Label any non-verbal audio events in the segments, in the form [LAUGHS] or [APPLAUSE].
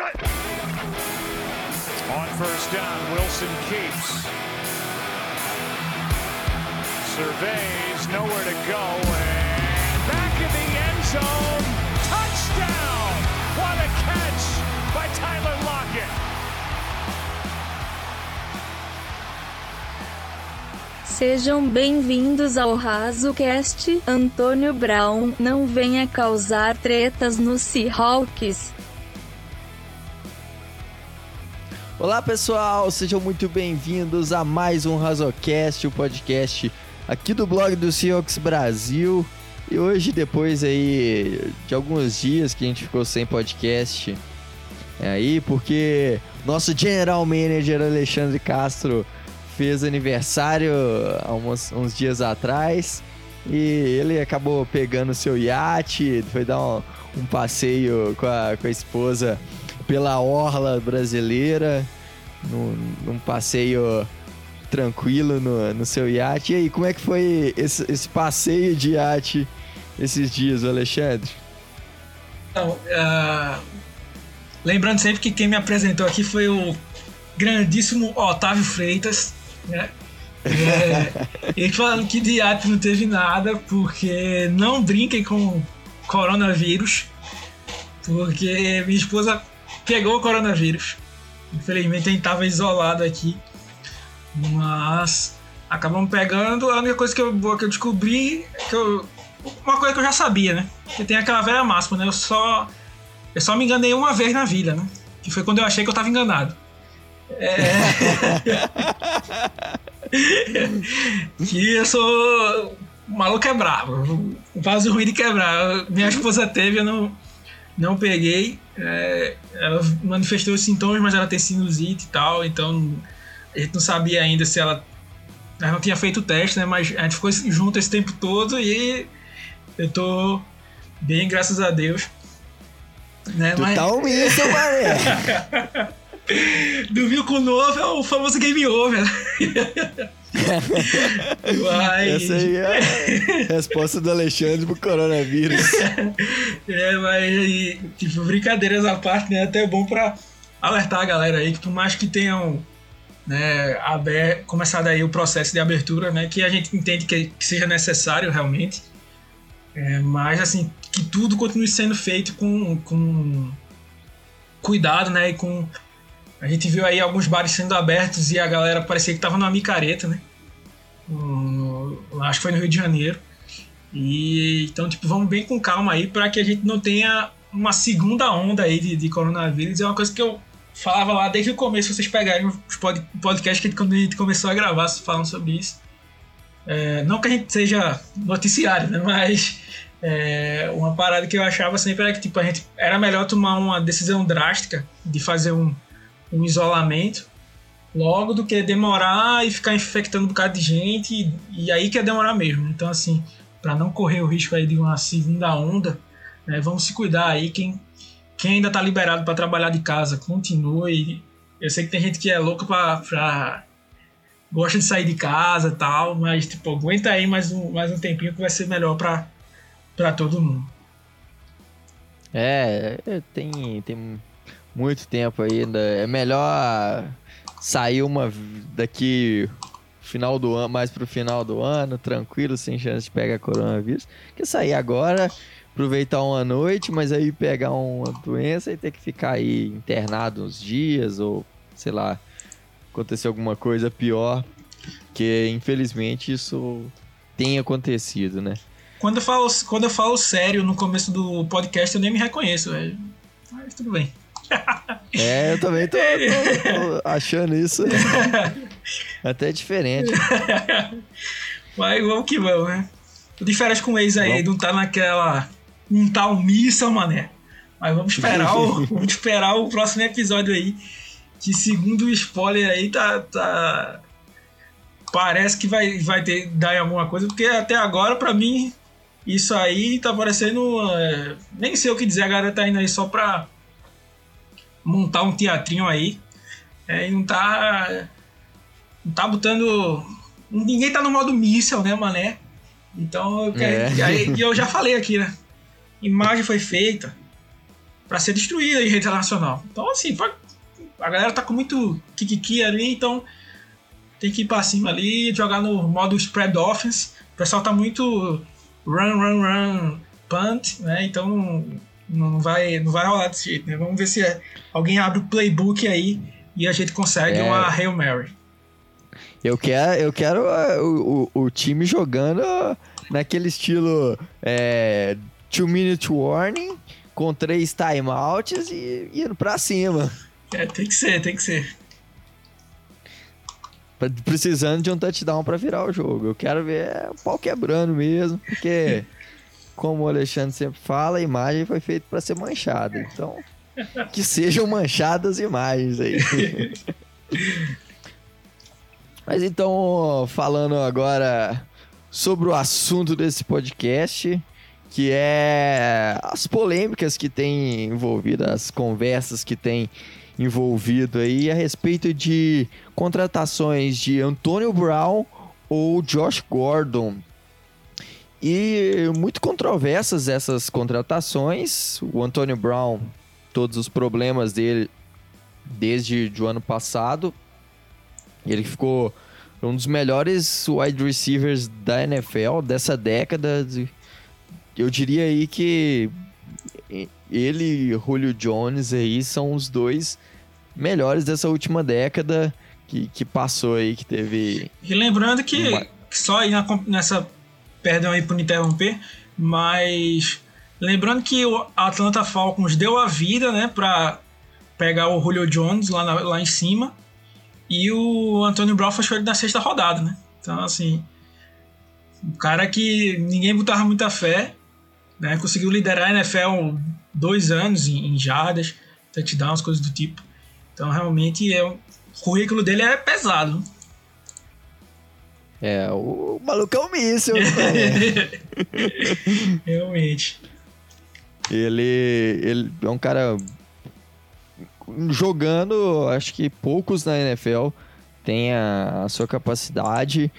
On first down, Wilson keeps. Surveys, nowhere to go, and back in the end zone. Touchdown! What a catch by Tyler Lockett. Sejam bem-vindos ao RazoCast. Antônio Brown não venha causar tretas no Seahawks. Olá pessoal, sejam muito bem-vindos a mais um Razocast, o podcast aqui do blog do Seahawks Brasil. E hoje, depois aí de alguns dias que a gente ficou sem podcast, é aí porque nosso General Manager Alexandre Castro fez aniversário há uns, uns dias atrás e ele acabou pegando seu iate, foi dar um, um passeio com a, com a esposa pela orla brasileira, num, num passeio tranquilo no, no, seu iate. E aí, como é que foi esse, esse passeio de iate esses dias, Alexandre? Uh, lembrando sempre que quem me apresentou aqui foi o grandíssimo Otávio Freitas, né? É, [LAUGHS] ele falando que de iate não teve nada, porque não brinquem com coronavírus, porque minha esposa pegou o coronavírus. Infelizmente a gente estava isolado aqui. Mas acabamos pegando. A única coisa que eu, que eu descobri que eu, uma coisa que eu já sabia, né? Que tem aquela velha máxima, né? Eu só, eu só me enganei uma vez na vida, né? Que foi quando eu achei que eu estava enganado. É... [LAUGHS] que eu sou. O maluco é bravo. O vaso ruim de quebrar. Minha esposa teve, eu não, não peguei. É, ela manifestou os sintomas, mas ela tem sinusite e tal, então a gente não sabia ainda se ela. Ela não tinha feito o teste, né? Mas a gente ficou junto esse tempo todo e eu tô bem, graças a Deus. Né? Tu mas... tá seu mané! [LAUGHS] Dormiu com o novo é o famoso game over. Mas... Essa aí é a resposta do Alexandre pro coronavírus. [LAUGHS] é, mas tipo, brincadeiras à parte, né? Até bom pra alertar a galera aí que por mais que tenham né, aber... começado aí o processo de abertura, né? Que a gente entende que, que seja necessário realmente. É, mas assim, que tudo continue sendo feito com, com cuidado, né? E com a gente viu aí alguns bares sendo abertos e a galera parecia que tava numa micareta, né? Acho que foi no Rio de Janeiro. E então, tipo, vamos bem com calma aí para que a gente não tenha uma segunda onda aí de, de, coronavírus. É uma coisa que eu falava lá desde o começo, vocês pegarem os pod, podcasts que quando a gente começou a gravar falando sobre isso. É, não que a gente seja noticiário, né? Mas é, uma parada que eu achava sempre era que tipo, a gente era melhor tomar uma decisão drástica de fazer um um isolamento logo do que demorar e ficar infectando um bocado de gente e, e aí que é demorar mesmo. Então, assim, para não correr o risco aí de uma segunda onda, né, vamos se cuidar aí. Quem, quem ainda tá liberado para trabalhar de casa, continue. Eu sei que tem gente que é louca pra gosta de sair de casa tal, mas tipo, aguenta aí mais um, mais um tempinho que vai ser melhor para todo mundo. É, é, tem, tem muito tempo ainda. É melhor sair uma daqui final do ano, mais pro final do ano, tranquilo, sem chance de pegar coronavírus, que sair agora, aproveitar uma noite, mas aí pegar uma doença e ter que ficar aí internado uns dias ou sei lá, acontecer alguma coisa pior, que infelizmente isso tem acontecido, né? Quando eu falo, quando eu falo sério no começo do podcast, eu nem me reconheço, velho. Mas tudo bem. [LAUGHS] É, eu também tô, tô, tô achando isso [LAUGHS] até diferente. Mas vamos que vamos, né? Tô de férias com o ex aí, não tá naquela. Não tá omissa, mané. Mas vamos esperar o, [LAUGHS] vamos esperar o próximo episódio aí. Que segundo o spoiler aí, tá. tá parece que vai, vai ter dar em alguma coisa, porque até agora, pra mim, isso aí tá parecendo. É, nem sei o que dizer, a galera tá indo aí só pra montar um teatrinho aí. É, e não tá. Não tá botando. Ninguém tá no modo míssel, né, mané? Então eu quero. É. Aí, eu já falei aqui, né? Imagem foi feita. para ser destruída em rede nacional. Então, assim, a galera tá com muito kikiki ali, então tem que ir pra cima ali, jogar no modo spread offense. O pessoal tá muito run, run, run, punt, né? Então não vai, não vai rolar desse jeito, né? Vamos ver se alguém abre o playbook aí e a gente consegue é. uma Hail Mary. Eu quero, eu quero uh, o, o, o time jogando naquele estilo é, two minute warning com três timeouts e indo pra cima. É, tem que ser, tem que ser. Precisando de um touchdown para virar o jogo. Eu quero ver o pau quebrando mesmo, porque, [LAUGHS] como o Alexandre sempre fala, a imagem foi feita para ser manchada. Então, que sejam manchadas imagens aí. [LAUGHS] Mas então, falando agora sobre o assunto desse podcast, que é as polêmicas que tem envolvido, as conversas que tem envolvido aí a respeito de contratações de Antônio Brown ou Josh Gordon. E muito controversas essas contratações. O Antônio Brown, todos os problemas dele desde o ano passado. Ele ficou um dos melhores wide receivers da NFL dessa década. Eu diria aí que ele e Julio Jones aí são os dois melhores dessa última década que, que passou aí, que teve. E lembrando que, uma... só aí nessa. Perdão aí por interromper, mas lembrando que o Atlanta Falcons deu a vida, né, pra pegar o Julio Jones lá, na, lá em cima. E o Antônio Brown foi escolhido na sexta rodada, né? Então, assim. Um cara que ninguém botava muita fé, né? Conseguiu liderar a NFL dois anos em, em jardas, touchdowns, coisas do tipo. Então, realmente, é, o currículo dele é pesado. É, o maluco é um míssil. [LAUGHS] realmente. Ele, ele é um cara jogando, acho que poucos na NFL têm a, a, sua capacidade.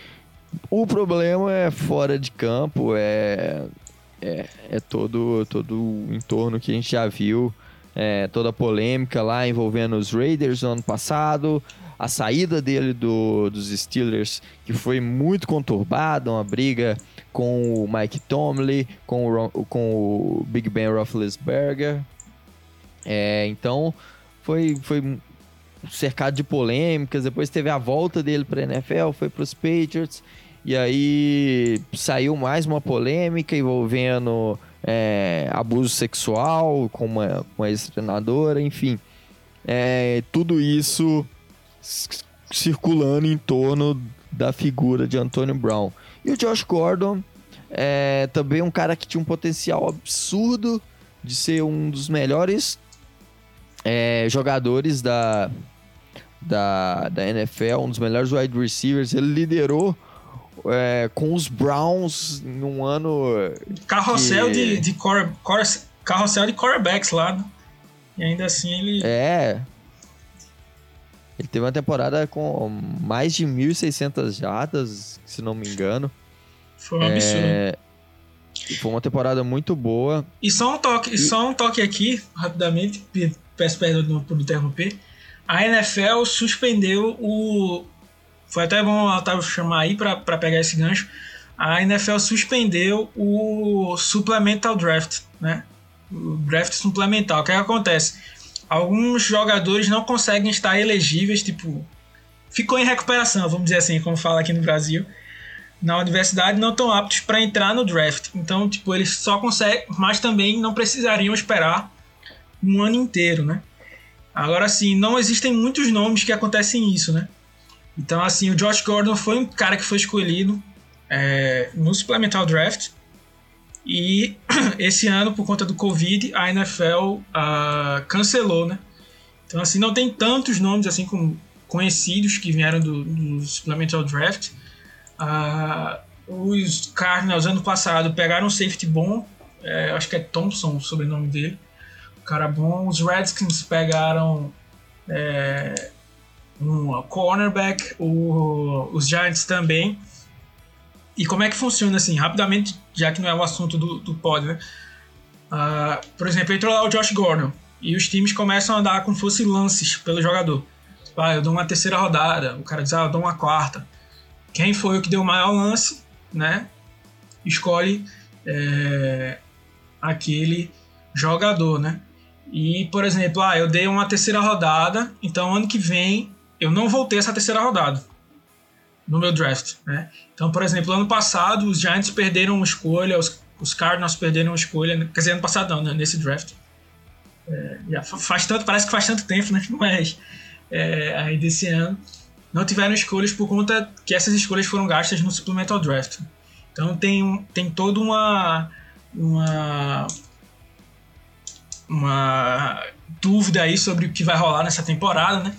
O problema é fora de campo, é, é, é todo, todo o entorno que a gente já viu é, toda a polêmica lá envolvendo os Raiders no ano passado, a saída dele do, dos Steelers, que foi muito conturbada, uma briga com o Mike Tomlin, com o, com o Big Ben Roethlisberger. É, então, foi, foi cercado de polêmicas, depois teve a volta dele para a NFL, foi para os Patriots, e aí saiu mais uma polêmica envolvendo é, abuso sexual com uma, uma ex-treinadora, enfim. É, tudo isso circulando em torno da figura de Antonio Brown. E o Josh Gordon é também um cara que tinha um potencial absurdo de ser um dos melhores é, jogadores da, da, da NFL, um dos melhores wide receivers. Ele liderou é, com os Browns num ano. Carrossel que... de, de core, core, carrossel de quarterbacks lá. Né? E ainda assim ele. É. Ele teve uma temporada com mais de 1.600 jardas, se não me engano. Foi um é... absurdo. Foi uma temporada muito boa. E só um toque, e... só um toque aqui, rapidamente, peço perdão por interromper. A NFL suspendeu o, foi até bom o Otávio chamar aí para pegar esse gancho. A NFL suspendeu o Supplemental Draft, né? O draft suplementar. O que, é que acontece? Alguns jogadores não conseguem estar elegíveis, tipo, ficou em recuperação, vamos dizer assim, como fala aqui no Brasil. Na universidade não estão aptos para entrar no draft. Então, tipo, eles só conseguem, mas também não precisariam esperar um ano inteiro, né? Agora sim, não existem muitos nomes que acontecem isso, né? Então, assim, o Josh Gordon foi um cara que foi escolhido é, no Supplemental Draft. E [CLEARS THROAT] esse ano, por conta do Covid, a NFL uh, ah, cancelou, né? Então, assim, não tem tantos nomes assim como conhecidos que vieram do, do Supplemental Draft. Uh, os Cardinals, ano passado, pegaram um safety bom. É, acho que é Thompson o sobrenome dele. O cara bom. Os Redskins pegaram... É, um cornerback, o, os Giants também. E como é que funciona assim, rapidamente, já que não é o assunto do, do né? Uh, por exemplo, entrou lá o Josh Gordon e os times começam a dar como fosse lances pelo jogador. Ah, eu dou uma terceira rodada, o cara diz, ah, eu dou uma quarta. Quem foi o que deu o maior lance, né? Escolhe é, aquele jogador, né? E, por exemplo, ah, eu dei uma terceira rodada, então ano que vem eu não vou ter essa terceira rodada no meu draft, né? Então, por exemplo, ano passado os Giants perderam uma escolha, os, os Cardinals perderam uma escolha, quer dizer, ano passado não, né? nesse draft. É, já faz tanto, parece que faz tanto tempo, né? [LAUGHS] Mas é, aí desse ano não tiveram escolhas por conta que essas escolhas foram gastas no supplemental draft. Então tem, tem toda uma uma uma dúvida aí sobre o que vai rolar nessa temporada, né?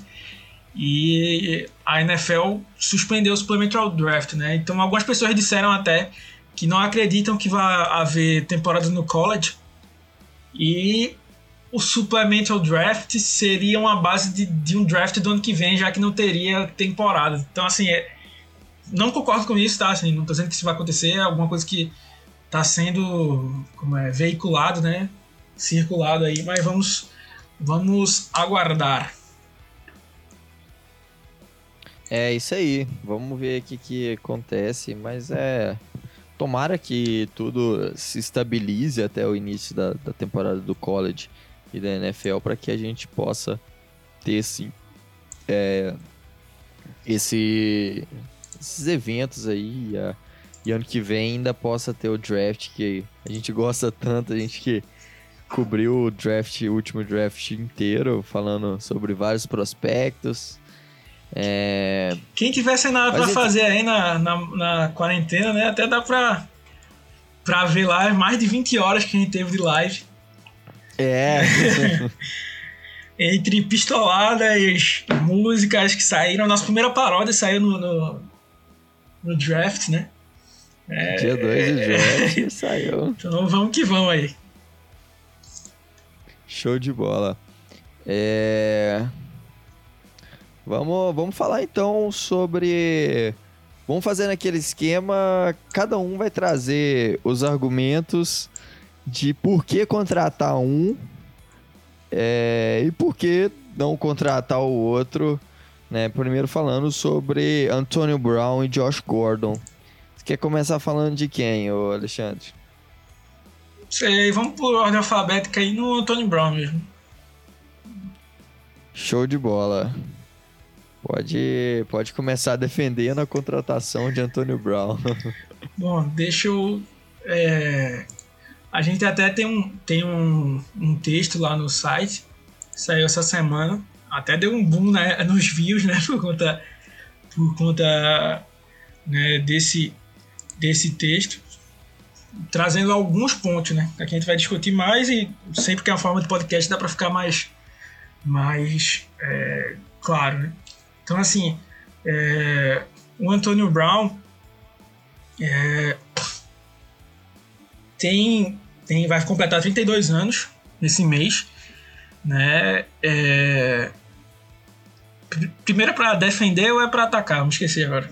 E a NFL suspendeu o supplemental draft, né? Então algumas pessoas disseram até que não acreditam que vai haver temporada no college e o supplemental draft seria uma base de, de um draft do ano que vem, já que não teria temporada. Então assim, é, não concordo com isso, tá? Assim, não tô dizendo que isso vai acontecer, é alguma coisa que tá sendo como é, veiculado, né? circulado aí, mas vamos, vamos aguardar. É isso aí, vamos ver o que, que acontece, mas é. Tomara que tudo se estabilize até o início da, da temporada do college e da NFL para que a gente possa ter esse, é, esse, esses eventos aí a, e ano que vem ainda possa ter o draft que a gente gosta tanto, a gente que cobriu o draft, o último draft inteiro, falando sobre vários prospectos. É... Quem tivesse nada para fazer aí na, na, na, quarentena, né? Até dá pra, pra ver lá mais de 20 horas que a gente teve de live. É. [LAUGHS] Entre pistoladas, músicas que saíram. Nossa primeira paródia saiu no, no, no draft, né? É, Dia 2 de draft é, saiu. Então vamos que vamos aí. Show de bola. É... Vamos, vamos falar então sobre. Vamos fazer naquele esquema. Cada um vai trazer os argumentos de por que contratar um é... e por que não contratar o outro. Né? Primeiro falando sobre Antonio Brown e Josh Gordon. Você quer começar falando de quem, ô Alexandre? Sei, vamos por ordem alfabética aí no Tony Brown mesmo. Show de bola. Pode, pode começar defendendo a contratação de Antônio Brown. [LAUGHS] Bom, deixa eu. É, a gente até tem, um, tem um, um texto lá no site, saiu essa semana. Até deu um boom né, nos views, né? [LAUGHS] Por conta, por conta né, desse, desse texto trazendo alguns pontos, né? Que a gente vai discutir mais e sempre que é uma forma de podcast dá para ficar mais, mais é, claro, né? Então, assim, é, o Antonio Brown é, tem, tem, vai completar 32 anos nesse mês, né? É, primeiro é para defender ou é para atacar? Vamos esquecer agora.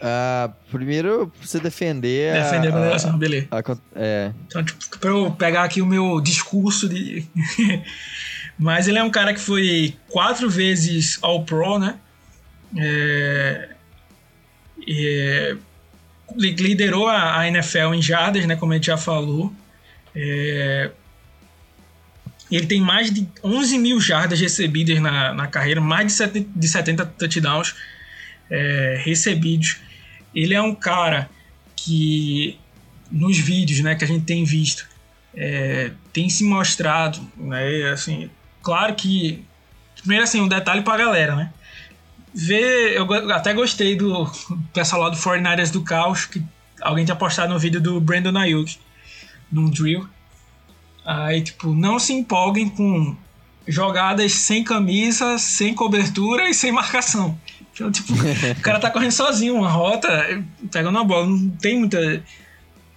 Uh, primeiro, você defender. Defender a, a moderação, beleza. A, é. Então, tipo, pra eu pegar aqui o meu discurso de. [LAUGHS] Mas ele é um cara que foi quatro vezes All Pro, né? É, é, liderou a, a, NFL em jardas, né? Como a gente já falou. É, ele tem mais de 11 mil jardas recebidas na, na carreira, mais de 70, de 70 touchdowns é, recebidos ele é um cara que nos vídeos né, que a gente tem visto é, tem se mostrado, né, assim, claro que primeiro assim, um detalhe pra galera, né? Ver, eu até gostei do pessoal lá do 49ers do Caos, que alguém tinha postado no vídeo do Brandon Ayuk, num drill. Aí, tipo, não se empolguem com jogadas sem camisa, sem cobertura e sem marcação. Então, tipo, [LAUGHS] o cara tá correndo sozinho uma rota, pegando a bola. Não tem muita.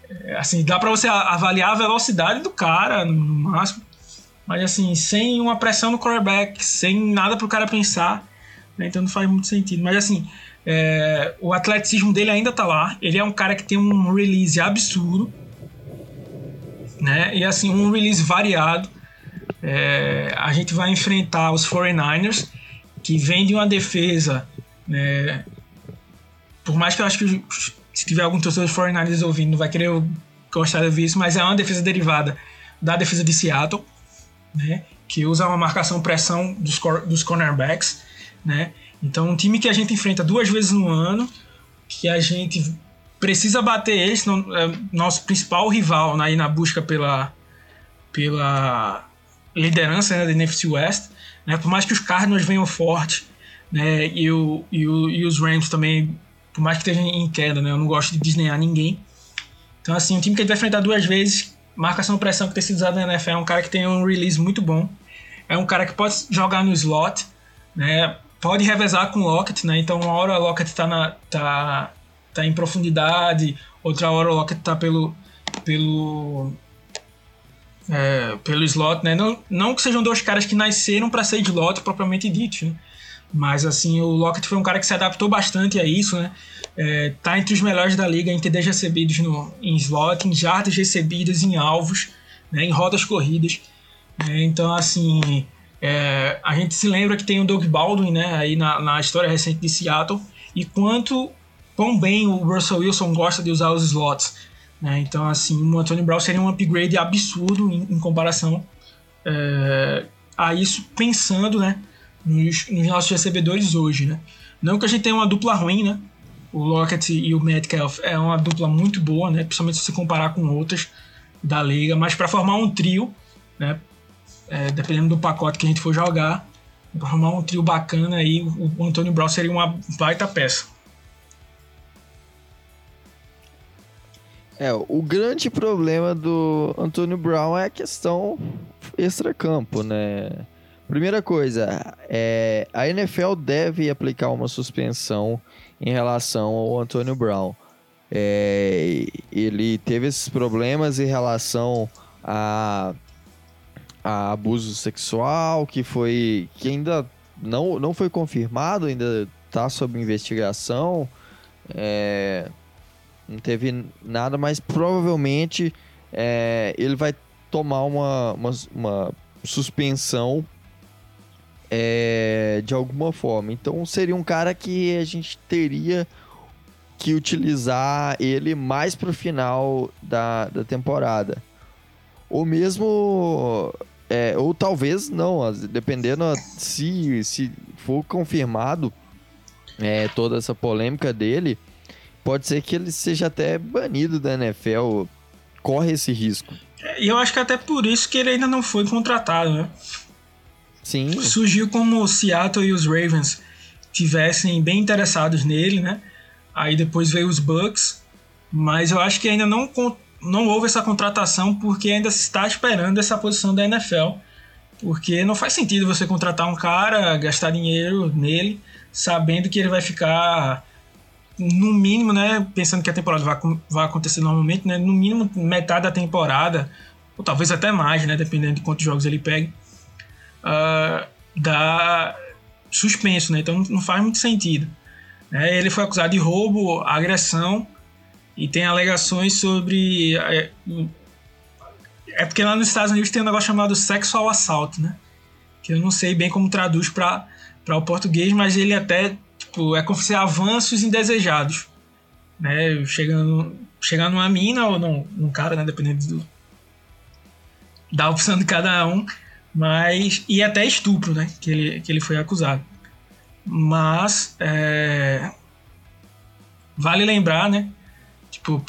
É, assim, dá pra você avaliar a velocidade do cara no máximo. Mas, assim, sem uma pressão no quarterback, sem nada pro cara pensar. Né? Então não faz muito sentido. Mas, assim, é, o atleticismo dele ainda tá lá. Ele é um cara que tem um release absurdo. né? E assim, um release variado. É, a gente vai enfrentar os 49ers, que vem de uma defesa, né? Por mais que eu acho que se tiver algum torcedor dos 49ers ouvindo, não vai querer gostar de ouvir isso, mas é uma defesa derivada da defesa de Seattle, né? Que usa uma marcação pressão dos, dos cornerbacks, né? Então, um time que a gente enfrenta duas vezes no ano, que a gente precisa bater eles, é nosso principal rival né, aí na busca pela, pela liderança né, da NFC West. Né, por mais que os Cardinals venham forte né, e, o, e, o, e os Rams também, por mais que estejam em queda, né, eu não gosto de desdenhar ninguém. Então, assim, um time que a gente vai enfrentar duas vezes, marcação pressão que tem sido usado na NFL, é um cara que tem um release muito bom. É um cara que pode jogar no slot, né? Pode revezar com o Lockett, né? Então, uma hora o Lockett tá, na, tá tá em profundidade, outra hora o Lockett tá pelo pelo é, pelo slot, né? Não, não que sejam dois caras que nasceram para ser slot propriamente dito, né? Mas assim, o Lockett foi um cara que se adaptou bastante a isso, né? É, tá entre os melhores da liga em TDs recebidos no, em slot, em jardas recebidas em alvos, né? em rodas corridas. Né? Então, assim, é, a gente se lembra que tem o Doug Baldwin, né? Aí na, na história recente de Seattle, e quanto quão bem o Russell Wilson gosta de usar os slots. Né? Então, assim, o Anthony Brown seria um upgrade absurdo em, em comparação é, a isso, pensando né, nos, nos, nossos recebedores hoje. Né? Não que a gente tenha uma dupla ruim, né? O Lockett e o Metcalf é uma dupla muito boa, né? principalmente se você comparar com outras da liga, mas para formar um trio, né? É, dependendo do pacote que a gente for jogar, para formar um trio bacana aí, o Anthony Brown seria uma baita peça. É, o grande problema do Antônio Brown é a questão extracampo, né? Primeira coisa, é, a NFL deve aplicar uma suspensão em relação ao Antônio Brown. É, ele teve esses problemas em relação a, a, abuso sexual, que foi que ainda não, não foi confirmado, ainda está sob investigação. É, não teve nada, mas provavelmente é, ele vai tomar uma, uma, uma suspensão é, de alguma forma. Então seria um cara que a gente teria que utilizar ele mais pro final da, da temporada. Ou mesmo. É, ou talvez não, dependendo se, se for confirmado é, toda essa polêmica dele pode ser que ele seja até banido da NFL. Corre esse risco. E eu acho que até por isso que ele ainda não foi contratado, né? Sim. Surgiu como o Seattle e os Ravens tivessem bem interessados nele, né? Aí depois veio os Bucks, mas eu acho que ainda não, não houve essa contratação porque ainda se está esperando essa posição da NFL. Porque não faz sentido você contratar um cara, gastar dinheiro nele, sabendo que ele vai ficar no mínimo, né, pensando que a temporada vai, vai acontecer normalmente, né, no mínimo metade da temporada, ou talvez até mais, né, dependendo de quantos jogos ele pegue, uh, dá suspenso, né, então não faz muito sentido. É, ele foi acusado de roubo, agressão e tem alegações sobre é, é porque lá nos Estados Unidos tem um negócio chamado sexual assault, né, que eu não sei bem como traduz para para o português, mas ele até Tipo, é como se avanços indesejados. Né? Chegando, chegando numa mina ou num, num cara, né? Dependendo do, da opção de cada um. Mas. E até estupro, né? Que ele, que ele foi acusado. Mas. É, vale lembrar, né? Tipo.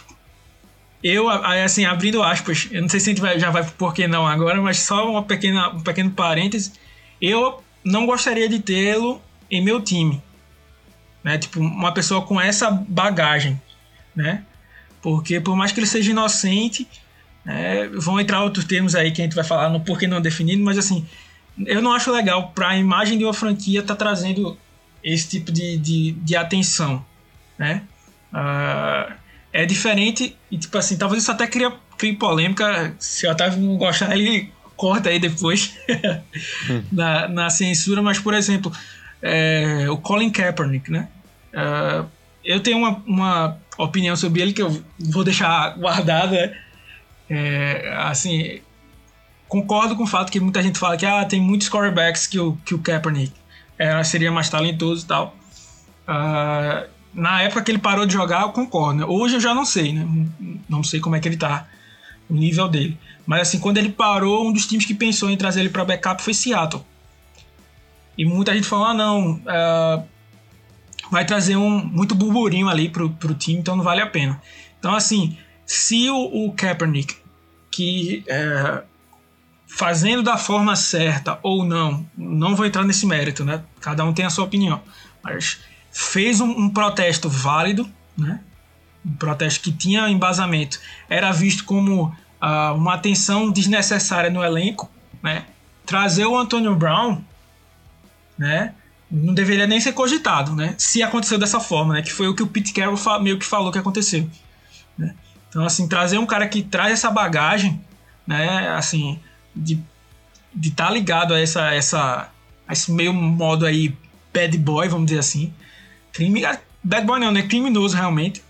Eu, assim, abrindo aspas, eu não sei se a gente vai, já vai por que não agora, mas só uma pequena, um pequeno parêntese. Eu não gostaria de tê-lo em meu time né? Tipo, uma pessoa com essa bagagem, né? Porque por mais que ele seja inocente, né, vão entrar outros termos aí que a gente vai falar no porquê não definido, mas assim, eu não acho legal para a imagem de uma franquia estar tá trazendo esse tipo de, de, de atenção, né? Uh, é diferente e tipo assim, talvez isso até crie, crie polêmica, se o Otávio não gostar, ele corta aí depois [LAUGHS] na, na censura, mas por exemplo, é, o Colin Kaepernick, né? Uh, eu tenho uma, uma opinião sobre ele que eu vou deixar guardada, É, assim, concordo com o fato que muita gente fala que ah, tem muitos quarterbacks que o, que o Kaepernick é, seria mais talentoso e tal. Uh, na época que ele parou de jogar, eu concordo. Né? Hoje eu já não sei, né? Não sei como é que ele tá, o nível dele. Mas assim, quando ele parou, um dos times que pensou em trazer ele para backup foi Seattle. E muita gente falou: ah, não, uh, vai trazer um muito burburinho ali pro, pro time, então não vale a pena. Então, assim, se o, o Kaepernick, que é, fazendo da forma certa ou não, não vou entrar nesse mérito, né? Cada um tem a sua opinião, mas fez um, um protesto válido, né? Um protesto que tinha embasamento, era visto como uh, uma atenção desnecessária no elenco, né? Trazer o Antonio Brown, né? Não deveria nem ser cogitado, né? Se aconteceu dessa forma, né? Que foi o que o Pete Carroll meio que falou que aconteceu. Né? Então, assim, trazer um cara que traz essa bagagem, né? Assim, de de estar tá ligado a essa, essa a esse meio modo aí bad boy, vamos dizer assim. Crime, bad boy não, né? Criminoso realmente.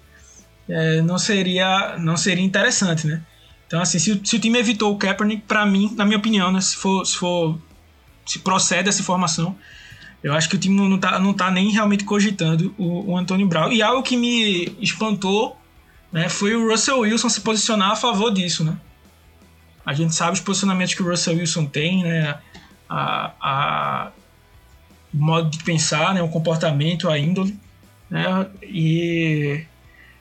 É, não seria não seria interessante, né? Então, assim, se, se o time evitou o Kaepernick, para mim, na minha opinião, né, se for, se for se procede essa informação, eu acho que o time não tá, não tá nem realmente cogitando o, o Antônio Brown. E algo que me espantou né, foi o Russell Wilson se posicionar a favor disso, né? A gente sabe os posicionamentos que o Russell Wilson tem, né? A, a o modo de pensar, né? O comportamento, a índole, né? E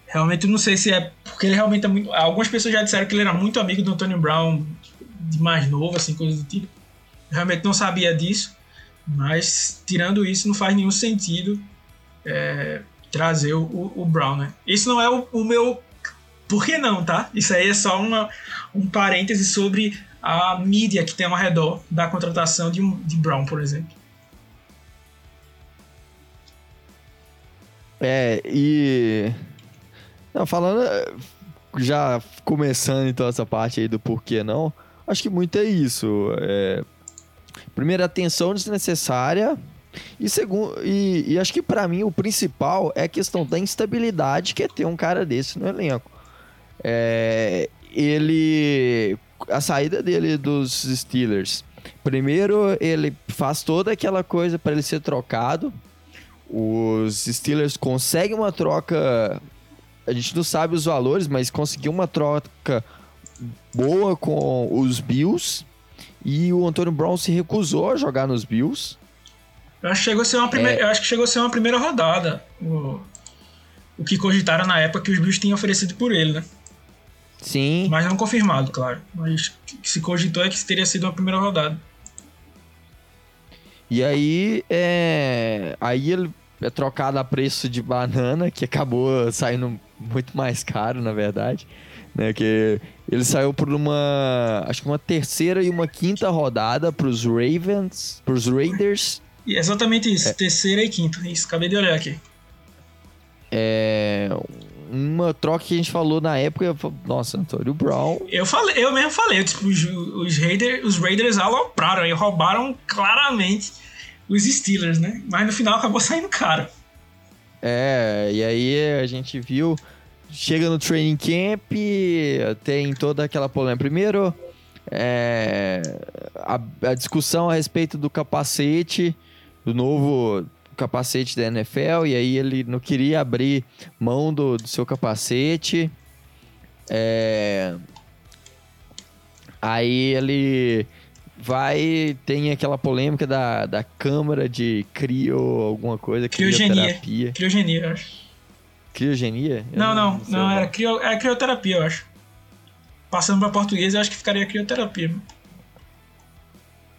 realmente não sei se é porque ele realmente é muito. Algumas pessoas já disseram que ele era muito amigo do Antonio Brown de mais novo, assim, coisa do tipo. realmente não sabia disso, mas tirando isso, não faz nenhum sentido é, trazer o, o, Brown, né? Isso não é o, o, meu. Por que não, tá? Isso aí é só uma, um parêntese sobre a mídia que tem ao redor da contratação de, de Brown, por exemplo. É, e não, falando. Já começando então essa parte aí do porquê não, acho que muito é isso. É, primeiro, atenção desnecessária. E, segundo, e, e acho que para mim o principal é a questão da instabilidade que é ter um cara desse no elenco. É, ele. A saída dele dos Steelers. Primeiro, ele faz toda aquela coisa para ele ser trocado. Os Steelers conseguem uma troca a gente não sabe os valores, mas conseguiu uma troca boa com os Bills e o Antônio Brown se recusou a jogar nos Bills. Eu acho que chegou a ser uma primeira, é... eu acho que chegou a ser uma primeira rodada. O, o que cogitaram na época que os Bills tinham oferecido por ele, né? Sim. Mas não confirmado, claro. Mas que se cogitou é que teria sido uma primeira rodada. E aí, é... aí ele é trocado a preço de banana, que acabou saindo muito mais caro, na verdade. Né, que ele saiu por uma, acho que uma terceira e uma quinta rodada para os Ravens, para os Raiders. Exatamente isso, é. terceira e quinta. Isso, acabei de olhar aqui. É uma troca que a gente falou na época, nossa, Antônio Brown. Eu falei, eu mesmo falei, tipo, os, os Raiders, os Raiders alopraram e roubaram claramente os Steelers, né? Mas no final acabou saindo caro. É, e aí a gente viu, chega no training camp, tem toda aquela polêmica. Primeiro, é, a, a, discussão a respeito do capacete, do novo capacete da NFL, e aí ele não queria abrir mão do, do seu capacete. É, aí ele vai tem aquela polêmica da, da câmara de crio alguma coisa criogenia. criogenia eu acho. Criogenia? Eu não não não, não era crio, era crioterapia eu acho. Passando para português eu acho que ficaria crioterapia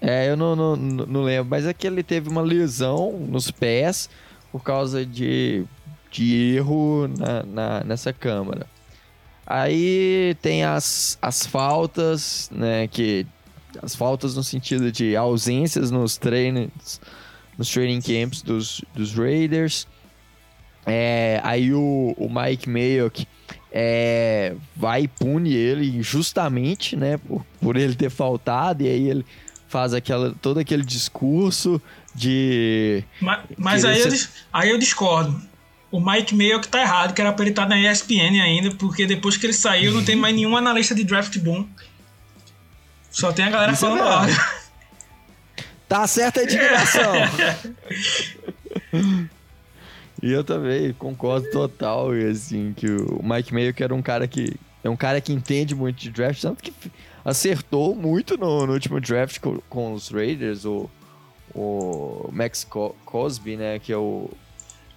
é eu não, não, não lembro mas é que ele teve uma lesão nos pés por causa de, de erro na, na nessa câmara Aí tem as, as faltas, né, que as faltas no sentido de ausências nos treinos, nos training camps dos, dos Raiders. É, aí o, o Mike Mayock é, vai e pune ele injustamente, né, por, por ele ter faltado, e aí ele faz aquela, todo aquele discurso de... Mas, mas aí, ser... eu, aí eu discordo. o Mike Mayo que tá errado, que era pra ele estar tá na ESPN ainda, porque depois que ele saiu não tem mais nenhum analista de draft bom. Só tem a galera Isso é falando lá. [LAUGHS] Tá certa a indignação. [LAUGHS] e eu também concordo total, assim, que o Mike Mayo que era um cara que é um cara que entende muito de draft, tanto que acertou muito no, no último draft com, com, os Raiders, o, o Max Co Cosby, né, que é o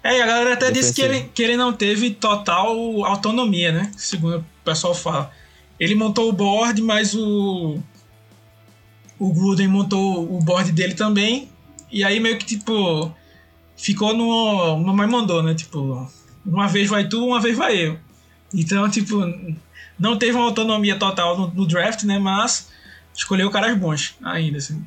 é, a galera até disse que ele, que ele não teve total autonomia, né? Segundo o pessoal fala. Ele montou o board, mas o. O Gruden montou o board dele também. E aí meio que tipo. Ficou no. mais mandou, né? Tipo. Uma vez vai tu, uma vez vai eu. Então, tipo. Não teve uma autonomia total no, no draft, né? Mas escolheu caras bons ainda, assim.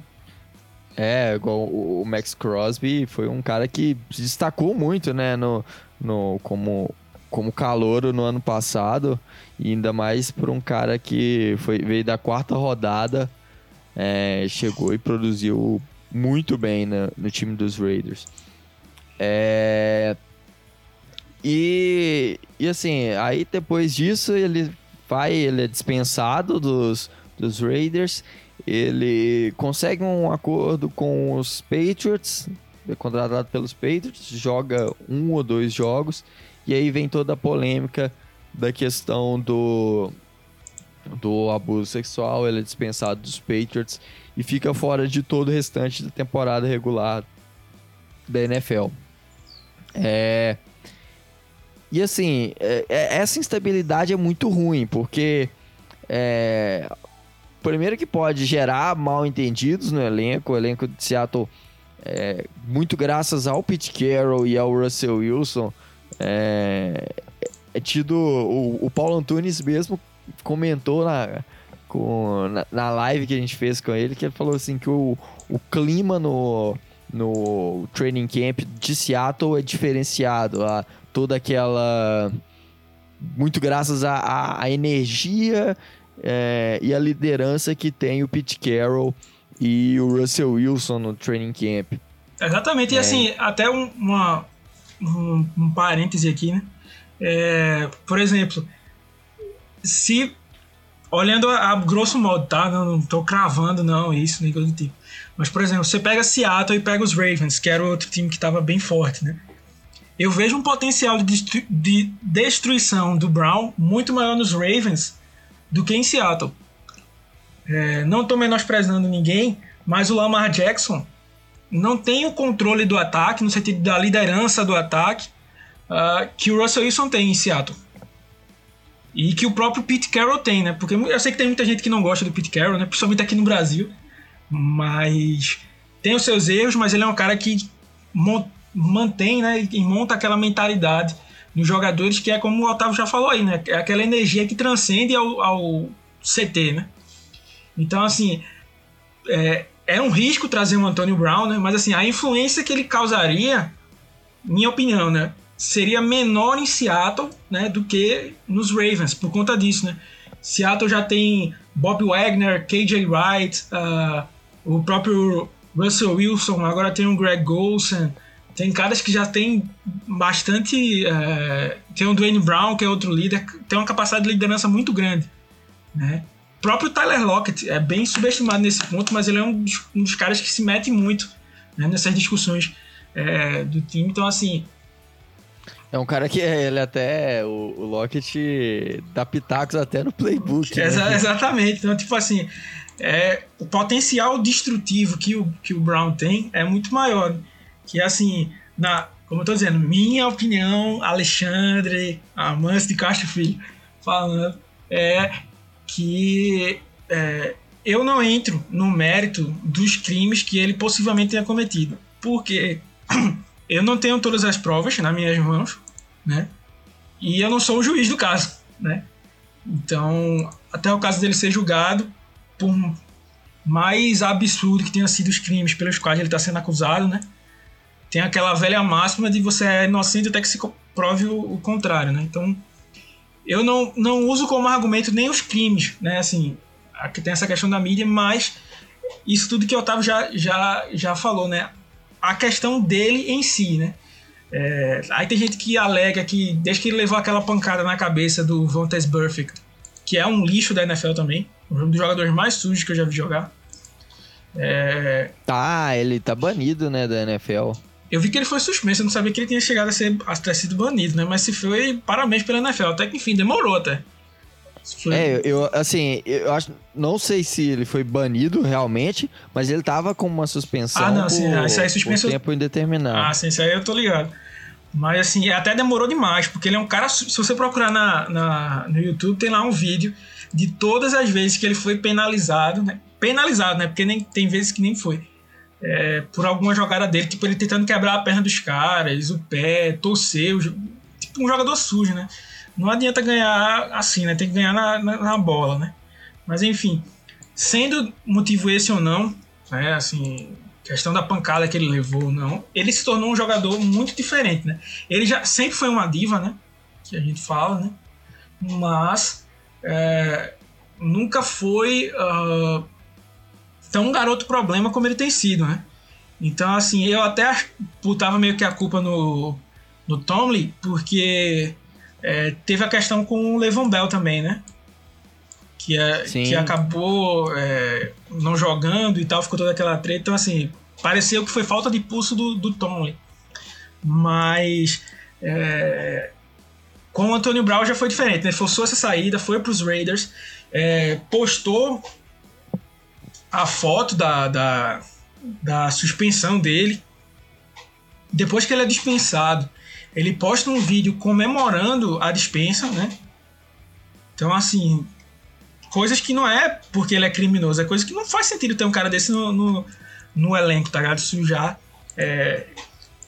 É, igual o Max Crosby foi um cara que se destacou muito, né, no, no, como, como calouro no ano passado, e ainda mais por um cara que foi, veio da quarta rodada, é, chegou e produziu muito bem no, no time dos Raiders. É, e, e assim, aí depois disso ele vai, ele é dispensado dos, dos Raiders. Ele consegue um acordo com os Patriots, é contratado pelos Patriots, joga um ou dois jogos, e aí vem toda a polêmica da questão do, do abuso sexual, ele é dispensado dos Patriots e fica fora de todo o restante da temporada regular da NFL. É... E assim, é, é, essa instabilidade é muito ruim, porque é, primeiro que pode gerar mal entendidos no elenco, o elenco de Seattle, é, muito graças ao Pete Carroll e ao Russell Wilson, é, é tido. O, o, Paulo Antunes mesmo comentou na, com, na, na, live que a gente fez com ele, que ele falou assim que o, o clima no, no training camp de Seattle é diferenciado. Toda aquela. Muito graças à energia é, e a liderança que tem o Pete Carroll e o Russell Wilson no training camp. Exatamente, é. e assim, até um, uma, um, um parêntese aqui, né? É, por exemplo, se olhando a, a, grosso modo, tá? Não, não tô cravando, não, isso, nem coisa do tipo. Mas, por exemplo, você pega Seattle e pega os Ravens, que era outro time que estava bem forte, né? Eu vejo um potencial de, de destruição do Brown muito maior nos Ravens do que em Seattle. É, não estou menosprezando ninguém, mas o Lamar Jackson não tem o controle do ataque, no sentido da liderança do ataque, uh, que o Russell Wilson tem em Seattle. E que o próprio Pete Carroll tem, né? Porque eu sei que tem muita gente que não gosta do Pete Carroll, né? Principalmente aqui no Brasil. Mas tem os seus erros, mas ele é um cara que mantém, né? E monta aquela mentalidade nos jogadores, que é como o Otávio já falou aí, né? É aquela energia que transcende ao, ao CT, né? Então, assim, é, é um risco trazer um Antônio Brown, né? Mas, assim, a influência que ele causaria, minha opinião, né? Seria menor em Seattle, né? Do que nos Ravens, por conta disso, né? Seattle já tem Bob Wagner, KJ Wright, uh, o próprio Russell Wilson, agora tem o Greg Golson, tem caras que já tem bastante. É, tem o Dwayne Brown, que é outro líder, tem uma capacidade de liderança muito grande. Né? O próprio Tyler Lockett é bem subestimado nesse ponto, mas ele é um dos, um dos caras que se mete muito né, nessas discussões é, do time. Então, assim. É um cara que ele até. O, o Lockett dá pitacos até no playbook. Né? Exa [LAUGHS] exatamente. Então, tipo assim. É, o potencial destrutivo que o, que o Brown tem é muito maior que assim, na, como eu tô dizendo, minha opinião, Alexandre, Amante de Castro Filho, falando, é que é, eu não entro no mérito dos crimes que ele possivelmente tenha cometido, porque [CLEARS THROAT] eu não tenho todas as provas nas minhas mãos, né? E eu não sou o juiz do caso, né? Então, até o caso dele ser julgado, por mais absurdo que tenha sido os crimes pelos quais ele está sendo acusado, né? Tem aquela velha máxima de você é inocente até que se prove o, o contrário, né? Então, eu não, não uso como argumento nem os crimes, né? Assim, aqui tem essa questão da mídia, mas isso tudo que o Otávio já, já, já falou, né? A questão dele em si, né? É, aí tem gente que alega que, desde que ele levou aquela pancada na cabeça do Vontaze Perfect, que é um lixo da NFL também, um dos jogadores mais sujos que eu já vi jogar. É... Tá, ele tá banido, né, da NFL. Eu vi que ele foi suspenso, eu não sabia que ele tinha chegado a, ser, a ter sido banido, né? Mas se foi, parabéns pela NFL. Até que enfim, demorou até. Foi... É, eu, assim, eu acho. Não sei se ele foi banido realmente, mas ele tava com uma suspensão. Ah, não, sim, por, isso aí suspensão. Por tempo indeterminado. Ah, sim, isso aí eu tô ligado. Mas assim, até demorou demais, porque ele é um cara. Se você procurar na, na, no YouTube, tem lá um vídeo de todas as vezes que ele foi penalizado, né? Penalizado, né? Porque nem, tem vezes que nem foi. É, por alguma jogada dele, tipo, ele tentando quebrar a perna dos caras, o pé, torcer, tipo um jogador sujo, né? Não adianta ganhar assim, né? Tem que ganhar na, na, na bola, né? Mas enfim, sendo motivo esse ou não, né? Assim, questão da pancada que ele levou, não. Ele se tornou um jogador muito diferente, né? Ele já sempre foi uma diva, né? Que a gente fala, né? Mas é, nunca foi uh, tão garoto problema como ele tem sido, né? Então, assim, eu até botava meio que a culpa no, no Tomlin, porque é, teve a questão com o Levon Bell também, né? que, é, que acabou é, não jogando e tal, ficou toda aquela treta. Então, assim, pareceu que foi falta de pulso do, do Tomlin. Mas é, com o Antônio Brown já foi diferente, né? Forçou essa saída, foi para os Raiders, é, postou a foto da, da, da suspensão dele. Depois que ele é dispensado, ele posta um vídeo comemorando a dispensa, né? Então, assim, coisas que não é porque ele é criminoso, é coisa que não faz sentido ter um cara desse no, no, no elenco, tá ligado? Sujar é,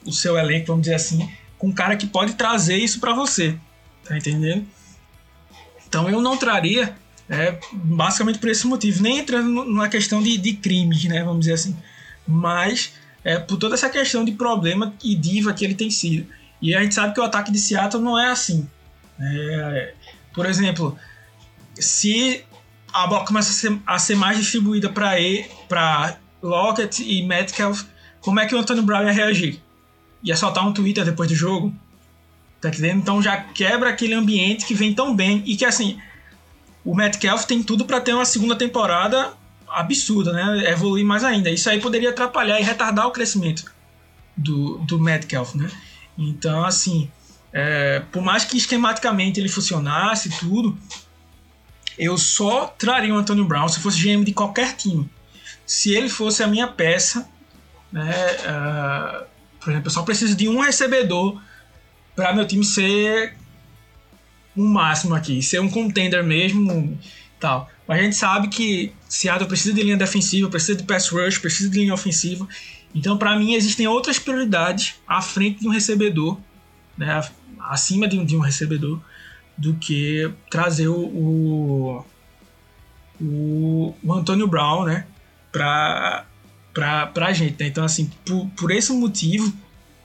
o seu elenco, vamos dizer assim, com um cara que pode trazer isso para você, tá entendendo? Então eu não traria, é, basicamente por esse motivo, nem entrando na questão de, de crimes, né, vamos dizer assim, mas é, por toda essa questão de problema e diva que ele tem sido. E a gente sabe que o ataque de Seattle não é assim. É, por exemplo, se a bola começa a ser, a ser mais distribuída para Lockett e Metcalf, como é que o Antônio Brown ia reagir? Ia soltar um Twitter depois do jogo? Tá entendendo? Então já quebra aquele ambiente que vem tão bem e que assim, o Metcalf tem tudo para ter uma segunda temporada absurda, né? Evoluir mais ainda. Isso aí poderia atrapalhar e retardar o crescimento do, do Metcalf, né? Então, assim, é, por mais que esquematicamente ele funcionasse tudo, eu só traria o Antônio Brown se fosse GM de qualquer time. Se ele fosse a minha peça, né, uh, por exemplo, eu só preciso de um recebedor para meu time ser um máximo aqui, ser um contender mesmo, tal. Mas a gente sabe que Seattle precisa de linha defensiva, precisa de pass rush, precisa de linha ofensiva. Então, para mim, existem outras prioridades à frente de um recebedor, né, acima de um, de um recebedor, do que trazer o, o, o Antônio Brown, né, pra, pra gente. Né? Então, assim, por, por esse motivo,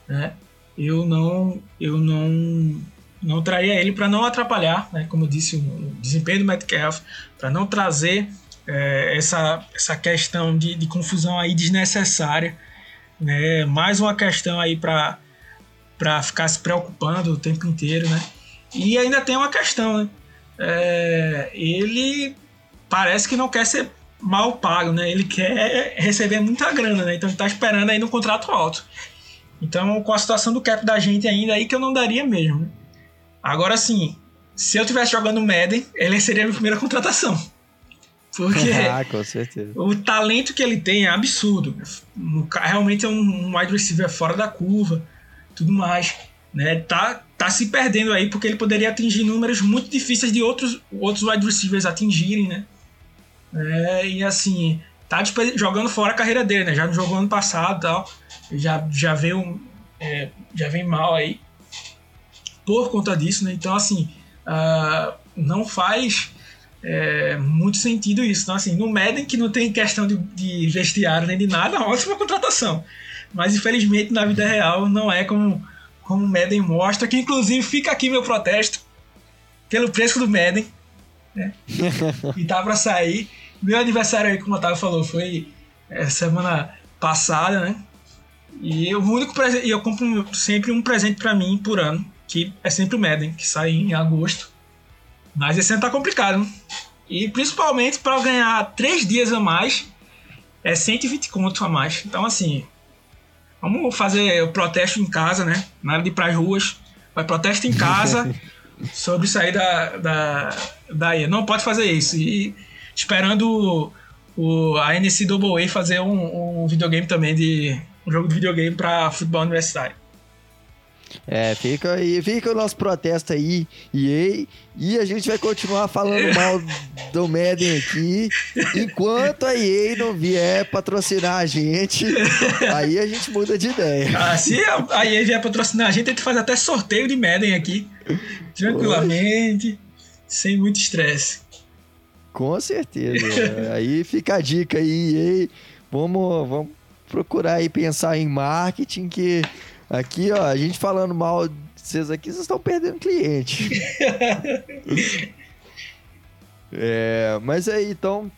né, eu não, eu não, não traria ele para não atrapalhar, né, como eu disse, o desempenho do Metcalf, para não trazer é, essa, essa questão de, de confusão aí desnecessária, né, mais uma questão aí para ficar se preocupando o tempo inteiro, né? E ainda tem uma questão, né? É, ele parece que não quer ser mal pago, né? Ele quer receber muita grana, né? Então ele tá esperando aí no contrato alto. Então, com a situação do cap da gente ainda aí que eu não daria mesmo. Né? Agora sim, se eu tivesse jogando Madden, ele seria a minha primeira contratação. Porque [LAUGHS] ah, com certeza. o talento que ele tem é absurdo. Realmente é um wide receiver fora da curva, tudo mais né? Tá, tá se perdendo aí porque ele poderia atingir números muito difíceis de outros, outros wide receivers atingirem, né? É, e assim, tá jogando fora a carreira dele, né? Já jogou ano passado e tal. Já, já, veio, é, já vem mal aí por conta disso, né? Então, assim, uh, não faz é, muito sentido isso. Então, assim, no Madden, que não tem questão de, de vestiário nem de nada, ótima contratação. Mas, infelizmente, na vida real, não é como como o Madden mostra, que inclusive fica aqui meu protesto pelo preço do Madden, né? [LAUGHS] e tá para sair. Meu aniversário aí, como o Otávio falou, foi é, semana passada, né? E eu, o único presente, eu compro sempre um presente para mim por ano, que é sempre o Madden, que sai em agosto. Mas esse ano tá complicado. Né? E principalmente para ganhar três dias a mais, é 120 conto a mais. Então, assim, vamos fazer o protesto em casa, né? Nada de ir pras ruas. Vai protesto em casa [LAUGHS] sobre sair da, da, daí. Não pode fazer isso. E esperando o, a NCAA fazer um, um videogame também de. um jogo de videogame para futebol universitário. É, fica aí, fica o nosso protesto aí, EA, e a gente vai continuar falando mal do Madden aqui, enquanto a EA não vier patrocinar a gente, aí a gente muda de ideia. Ah, se a EA vier patrocinar a gente, a gente faz até sorteio de Madden aqui, tranquilamente, sem muito estresse. Com certeza, [LAUGHS] aí fica a dica aí, EA, vamos, vamos procurar aí pensar em marketing que Aqui, ó, a gente falando mal de vocês aqui, vocês estão perdendo cliente. [LAUGHS] é, mas aí, então,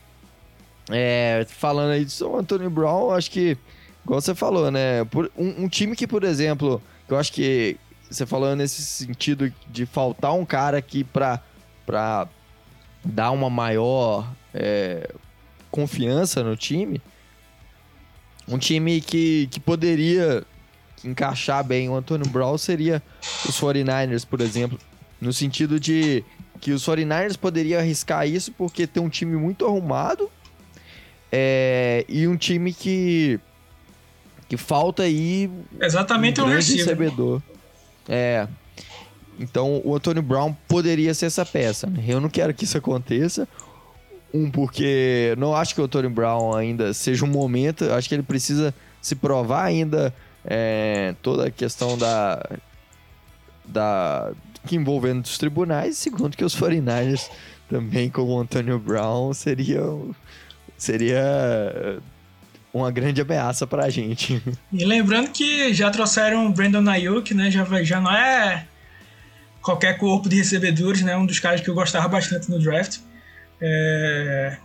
é, falando aí de São Antônio Brown, acho que, igual você falou, né? Por, um, um, time que, por exemplo, eu acho que você falou nesse sentido de faltar um cara aqui pra, pra dar uma maior é, confiança no time. Um time que, que poderia encaixar bem o Antônio Brown seria os 49ers, por exemplo, no sentido de que os 49ers poderiam arriscar isso porque tem um time muito arrumado é, e um time que que falta aí exatamente um grande recebedor. É. Então o Antônio Brown poderia ser essa peça. Eu não quero que isso aconteça. Um, porque não acho que o Antônio Brown ainda seja um momento. Acho que ele precisa se provar ainda é, toda a questão da, da que envolvendo os tribunais, segundo que os 49ers também com o Antonio Brown seria seria uma grande ameaça para a gente. E lembrando que já trouxeram o Brandon Ayuk, né? Já, já não é qualquer corpo de recebedores, né? Um dos caras que eu gostava bastante no draft. É,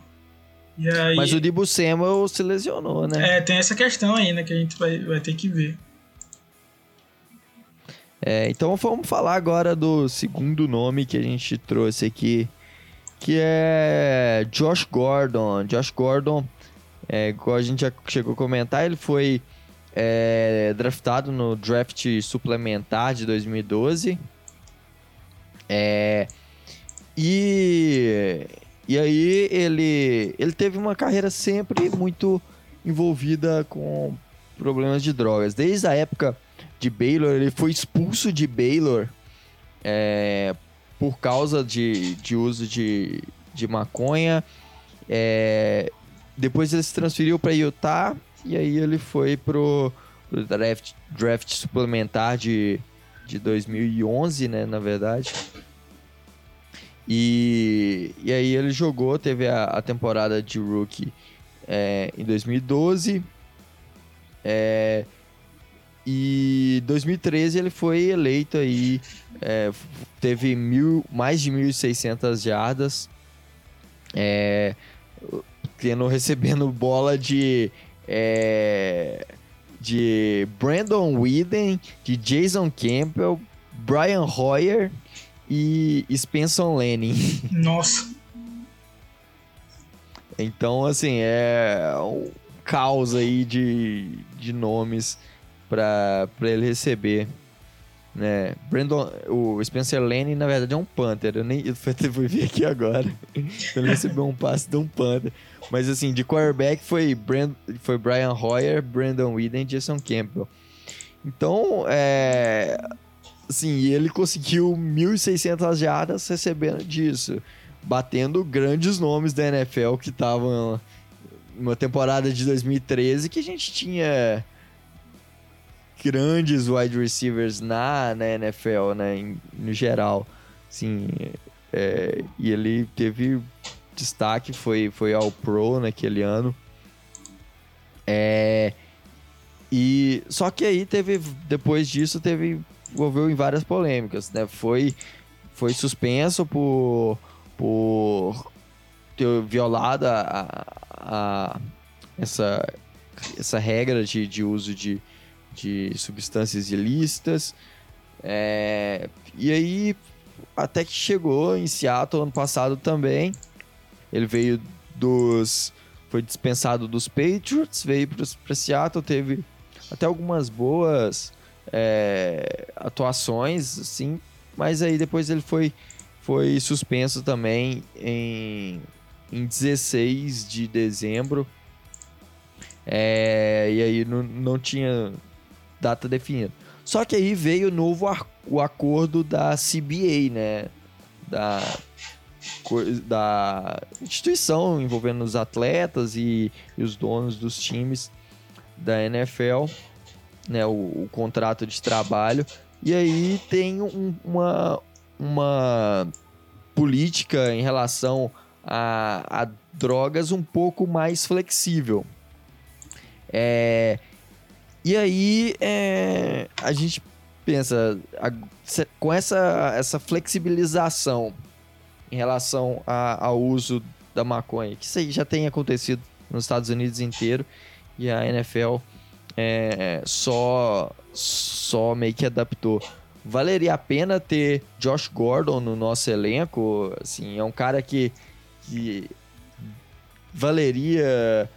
Aí, Mas o Dibu Samuel se lesionou, né? É, tem essa questão aí, né? Que a gente vai, vai ter que ver. É, então vamos falar agora do segundo nome que a gente trouxe aqui, que é Josh Gordon. Josh Gordon, é, igual a gente já chegou a comentar, ele foi é, draftado no draft suplementar de 2012. É, e e aí ele, ele teve uma carreira sempre muito envolvida com problemas de drogas. Desde a época de Baylor, ele foi expulso de Baylor é, por causa de, de uso de, de maconha. É, depois ele se transferiu para Utah e aí ele foi pro, pro draft, draft suplementar de, de 2011, né, na verdade. E, e aí ele jogou, teve a, a temporada de rookie é, em 2012. É, e 2013 ele foi eleito aí, é, teve mil, mais de 1.600 jardas, é, tendo, recebendo bola de, é, de Brandon Whedon, de Jason Campbell, Brian Hoyer e Spencer Lenin. [LAUGHS] Nossa. Então, assim, é um caos aí de, de nomes para ele receber. Né? Brandon, o Spencer Lane, na verdade, é um Panther. Eu nem [LAUGHS] eu fui ver aqui agora. Ele recebeu um passe de um Panther. Mas, assim, de quarterback foi, Brand, foi Brian Hoyer, Brandon Whedon e Jason Campbell. Então, é, Sim, e ele conseguiu 1.600 jardas recebendo disso, batendo grandes nomes da NFL que estavam numa temporada de 2013 que a gente tinha grandes wide receivers na, na NFL, né, em, no geral. Sim, é, e ele teve destaque, foi, foi ao Pro naquele ano. É, e só que aí teve depois disso teve envolveu em várias polêmicas, né? Foi, foi suspenso por, por ter violado a, a essa, essa regra de, de uso de, de substâncias ilícitas. É, e aí, até que chegou em Seattle ano passado também. Ele veio dos. Foi dispensado dos Patriots, veio para Seattle, teve até algumas boas é, atuações, assim, mas aí depois ele foi, foi suspenso também em, em 16 de dezembro. É, e aí não, não tinha data definida. Só que aí veio o novo o acordo da CBA, né? Da, da instituição envolvendo os atletas e, e os donos dos times da NFL, né? O, o contrato de trabalho. E aí tem um, uma, uma política em relação a, a drogas um pouco mais flexível. É, e aí é, a gente pensa, a, com essa, essa flexibilização em relação ao uso da maconha, que isso aí já tem acontecido nos Estados Unidos inteiro, e a NFL é, só, só meio que adaptou. Valeria a pena ter Josh Gordon no nosso elenco? Assim, é um cara que, que valeria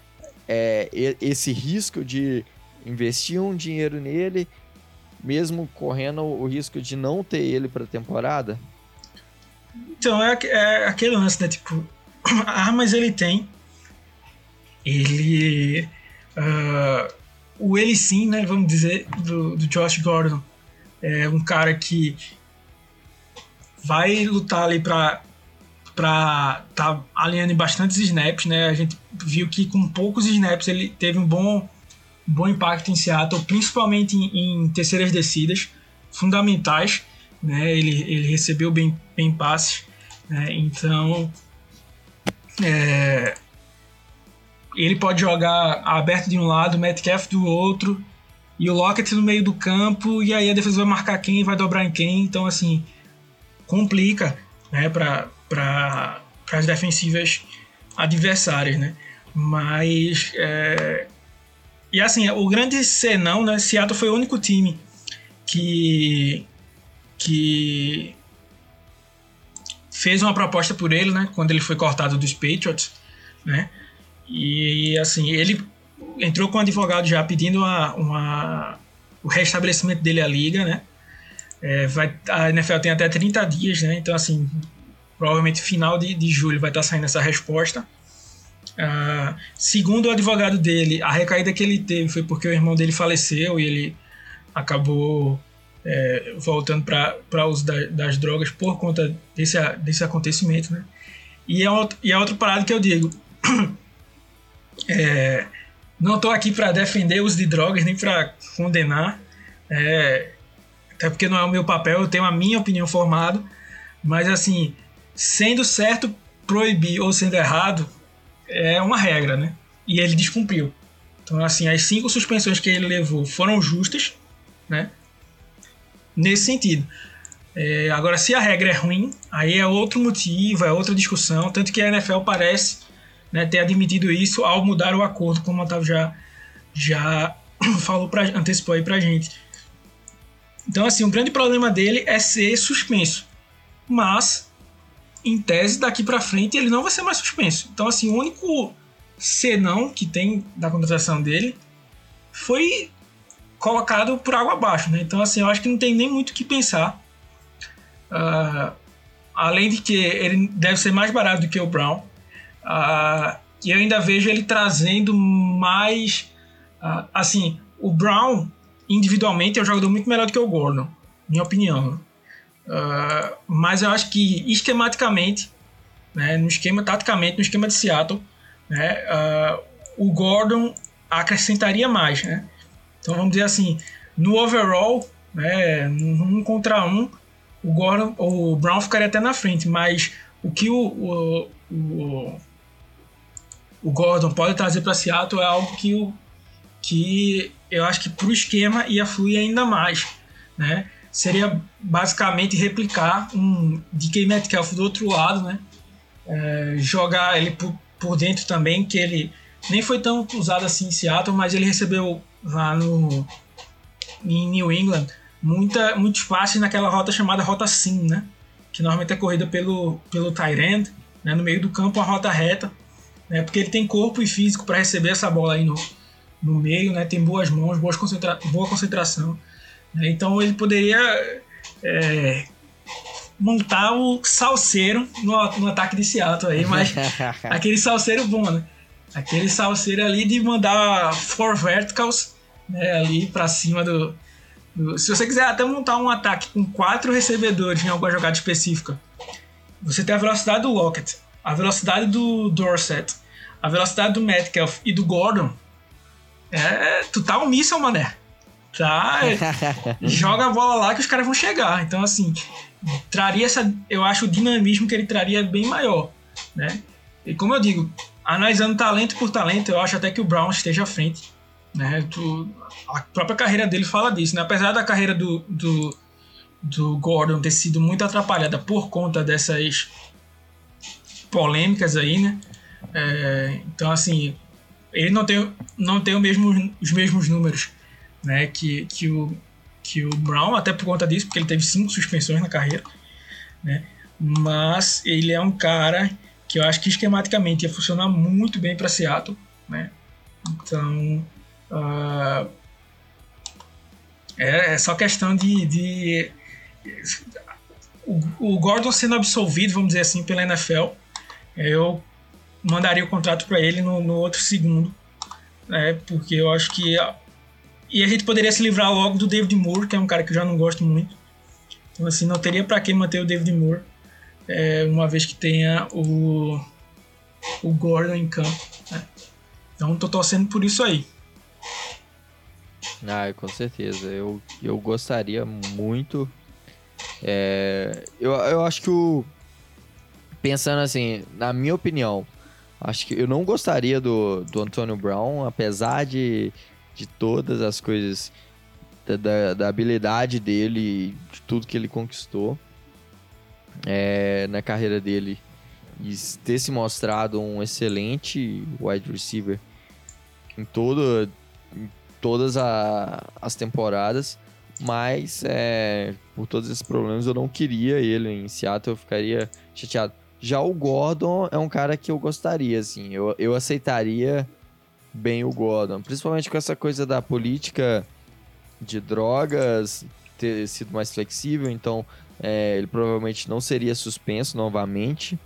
é, esse risco de investir um dinheiro nele, mesmo correndo o risco de não ter ele para a temporada? Então, é, é, aquele lance, né? Tipo, [CLEARS THROAT] armas ele tem. Ele. Uh, o ele sim, né? Vamos dizer, do, do Josh Gordon. É um cara que vai lutar ali para para tá alinhando bastantes snaps, né? A gente viu que com poucos snaps ele teve um bom bom impacto em Seattle, principalmente em, em terceiras descidas, fundamentais. Né? Ele, ele recebeu bem, bem passes. Né? Então, é, ele pode jogar aberto de um lado, Metcalf do outro, e o Lockett no meio do campo, e aí a defesa vai marcar quem, vai dobrar em quem. Então, assim, complica né, para as defensivas adversárias. Né? Mas é, e assim, o grande senão, né? Seattle foi o único time que que fez uma proposta por ele, né? Quando ele foi cortado dos Patriots, né? E assim, ele entrou com um advogado já pedindo uma, uma o restabelecimento dele à liga, né? É, vai, a NFL tem até 30 dias, né? Então, assim, provavelmente final de, de julho vai estar saindo essa resposta. Uh, segundo o advogado dele, a recaída que ele teve foi porque o irmão dele faleceu e ele acabou é, voltando para o uso da, das drogas por conta desse, desse acontecimento. Né? E, é outro, e é outra parada que eu digo. [CLEARS THROAT] é, não estou aqui para defender o uso de drogas nem para condenar, é, até porque não é o meu papel, eu tenho a minha opinião formada, mas assim, sendo certo proibir ou sendo errado, é uma regra, né? E ele descumpriu. Então, assim, as cinco suspensões que ele levou foram justas, né? Nesse sentido. É, agora, se a regra é ruim, aí é outro motivo, é outra discussão. Tanto que a NFL parece né, ter admitido isso ao mudar o acordo, como o Otávio já, já [COUGHS] falou pra, antecipou aí pra gente. Então, assim, o grande problema dele é ser suspenso. Mas em tese, daqui para frente ele não vai ser mais suspenso. Então, assim, o único senão que tem da contratação dele foi colocado por água abaixo, né? Então, assim, eu acho que não tem nem muito o que pensar. Uh, além de que ele deve ser mais barato do que o Brown. Uh, e eu ainda vejo ele trazendo mais. Uh, assim, o Brown, individualmente, é um jogador muito melhor do que o Gordon, minha opinião. Uh, mas eu acho que esquematicamente, né, no esquema, taticamente, no esquema de Seattle, né, o Gordon acrescentaria mais. Né? Então vamos dizer assim, no overall, né, um contra um, o, Gordon, o Brown ficaria até na frente, mas o que o, o, o, o Gordon pode trazer para Seattle é algo que, o, que eu acho que para o esquema ia fluir ainda mais. Né? seria basicamente replicar um DK Metcalf do outro lado, né? É, jogar ele por, por dentro também, que ele nem foi tão usado assim em Seattle, mas ele recebeu lá no, em New England muita, muito espaço naquela rota chamada rota sim, né? Que normalmente é corrida pelo, pelo Tyrant, né? no meio do campo, uma rota reta, né? Porque ele tem corpo e físico para receber essa bola aí no, no meio, né? Tem boas mãos, boas concentra boa concentração. Né? Então ele poderia é, montar o salseiro no, no ataque de Seattle aí, mas [LAUGHS] aquele salseiro bom, né? Aquele salseiro ali de mandar four verticals né, ali para cima do, do, Se você quiser até montar um ataque com quatro recebedores em alguma jogada específica, você tem a velocidade do Lockett, a velocidade do Dorset, a velocidade do Metcalf e do Gordon. É, tu tá um míssel, mané. Tá, [LAUGHS] joga a bola lá que os caras vão chegar. Então, assim, traria essa. Eu acho o dinamismo que ele traria bem maior. Né? E como eu digo, analisando talento por talento, eu acho até que o Brown esteja à frente. Né? Tu, a própria carreira dele fala disso. Né? Apesar da carreira do, do, do Gordon ter sido muito atrapalhada por conta dessas polêmicas aí, né? É, então, assim, ele não tem, não tem mesmo, os mesmos números né, que, que, o, que o Brown, até por conta disso, porque ele teve cinco suspensões na carreira. Né? Mas ele é um cara que eu acho que esquematicamente ia funcionar muito bem para Seattle, né? Então uh, é, é, só questão de, de o, o, Gordon sendo absolvido, vamos dizer assim, pela NFL, eu mandaria o contrato para ele no, no, outro segundo, né? Porque eu acho que e a gente poderia se livrar logo do David Moore, que é um cara que eu já não gosto muito. Então assim, não teria para que manter o David Moore é, uma vez que tenha o, o Gordon em campo. Né? Então tô torcendo por isso aí. Ah, com certeza. Eu, eu gostaria muito. É, eu, eu acho que o. Pensando assim, na minha opinião, acho que eu não gostaria do, do Antonio Brown, apesar de, de todas as coisas, da, da habilidade dele, de tudo que ele conquistou é, na carreira dele e ter se mostrado um excelente wide receiver em, todo, em todas a, as temporadas, mas é, por todos esses problemas eu não queria ele em Seattle, eu ficaria chateado. Já o Gordon é um cara que eu gostaria, assim, eu, eu aceitaria bem o Gordon, principalmente com essa coisa da política de drogas ter sido mais flexível, então é, ele provavelmente não seria suspenso novamente.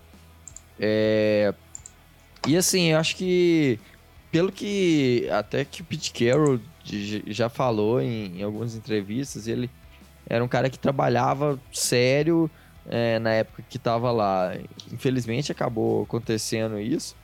É, e assim, eu acho que pelo que até que o Pete Carroll já falou em, em algumas entrevistas, ele era um cara que trabalhava sério é, na época que estava lá. Infelizmente acabou acontecendo isso.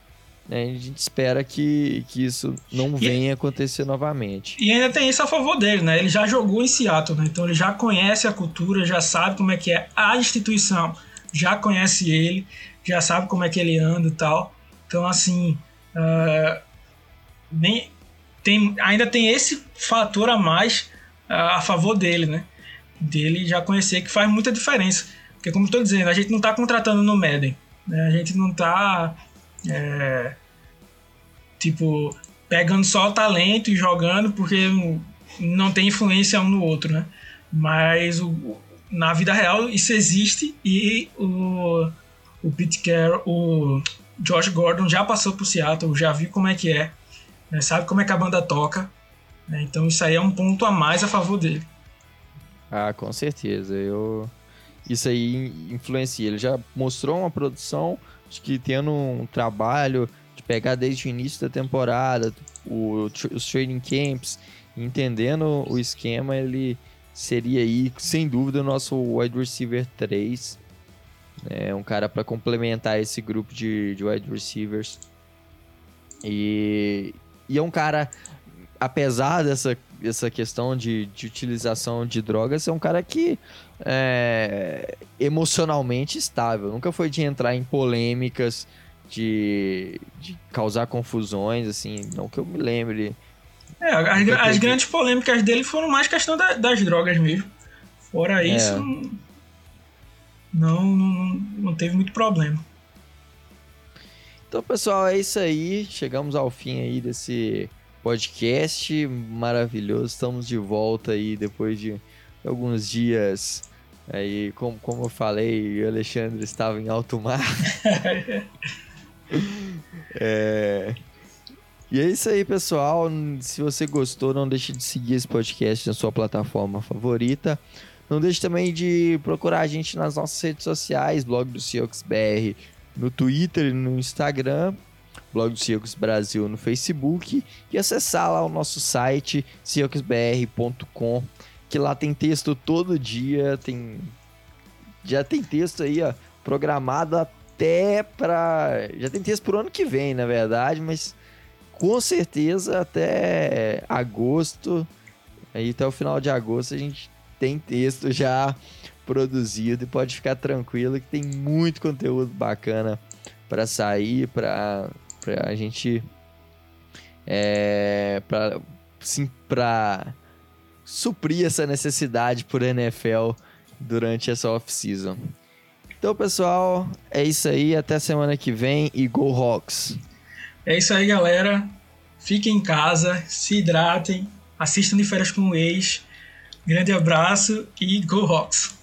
Né? A gente espera que, que isso não venha acontecer novamente. E ainda tem isso a favor dele, né? Ele já jogou em Seattle, né? Então ele já conhece a cultura, já sabe como é que é a instituição, já conhece ele, já sabe como é que ele anda e tal. Então, assim, uh, nem, tem, ainda tem esse fator a mais uh, a favor dele, né? Dele já conhecer que faz muita diferença. Porque, como estou dizendo, a gente não está contratando no Madden. Né? A gente não está é, tipo, pegando só o talento e jogando porque não tem influência um no outro, né? Mas o, na vida real isso existe e o, o Pete Carroll, o Josh Gordon já passou por Seattle, já viu como é que é, né? sabe como é que a banda toca, né? então isso aí é um ponto a mais a favor dele. Ah, com certeza, eu isso aí influencia. Ele já mostrou uma produção, acho que tendo um trabalho de pegar desde o início da temporada, o, os training camps, entendendo o esquema, ele seria aí, sem dúvida, o nosso wide receiver 3. É um cara para complementar esse grupo de, de wide receivers. E, e é um cara, apesar dessa, dessa questão de, de utilização de drogas, é um cara que é emocionalmente estável. Nunca foi de entrar em polêmicas de, de causar confusões, assim, não que eu me lembre. É, as, as grandes polêmicas dele foram mais questão da, das drogas mesmo. Fora é. isso, não, não, não teve muito problema. Então, pessoal, é isso aí. Chegamos ao fim aí desse podcast maravilhoso. Estamos de volta aí depois de alguns dias. Aí, como, como eu falei, o Alexandre estava em alto mar. [LAUGHS] é... E é isso aí, pessoal. Se você gostou, não deixe de seguir esse podcast na sua plataforma favorita. Não deixe também de procurar a gente nas nossas redes sociais, blog do Ciox BR no Twitter e no Instagram, blog do Ciox Brasil no Facebook e acessar lá o nosso site cioxbr.com, que lá tem texto todo dia, tem já tem texto aí, ó, programado até para já tem texto pro ano que vem, na verdade, mas com certeza até agosto, aí até o final de agosto a gente tem texto já produzido e pode ficar tranquilo que tem muito conteúdo bacana para sair, para a gente é, para sim para suprir essa necessidade por NFL durante essa off-season. Então, pessoal, é isso aí. Até semana que vem e Go Hawks! É isso aí, galera. Fiquem em casa, se hidratem, assistam de férias com o ex Grande abraço e Go Hawks!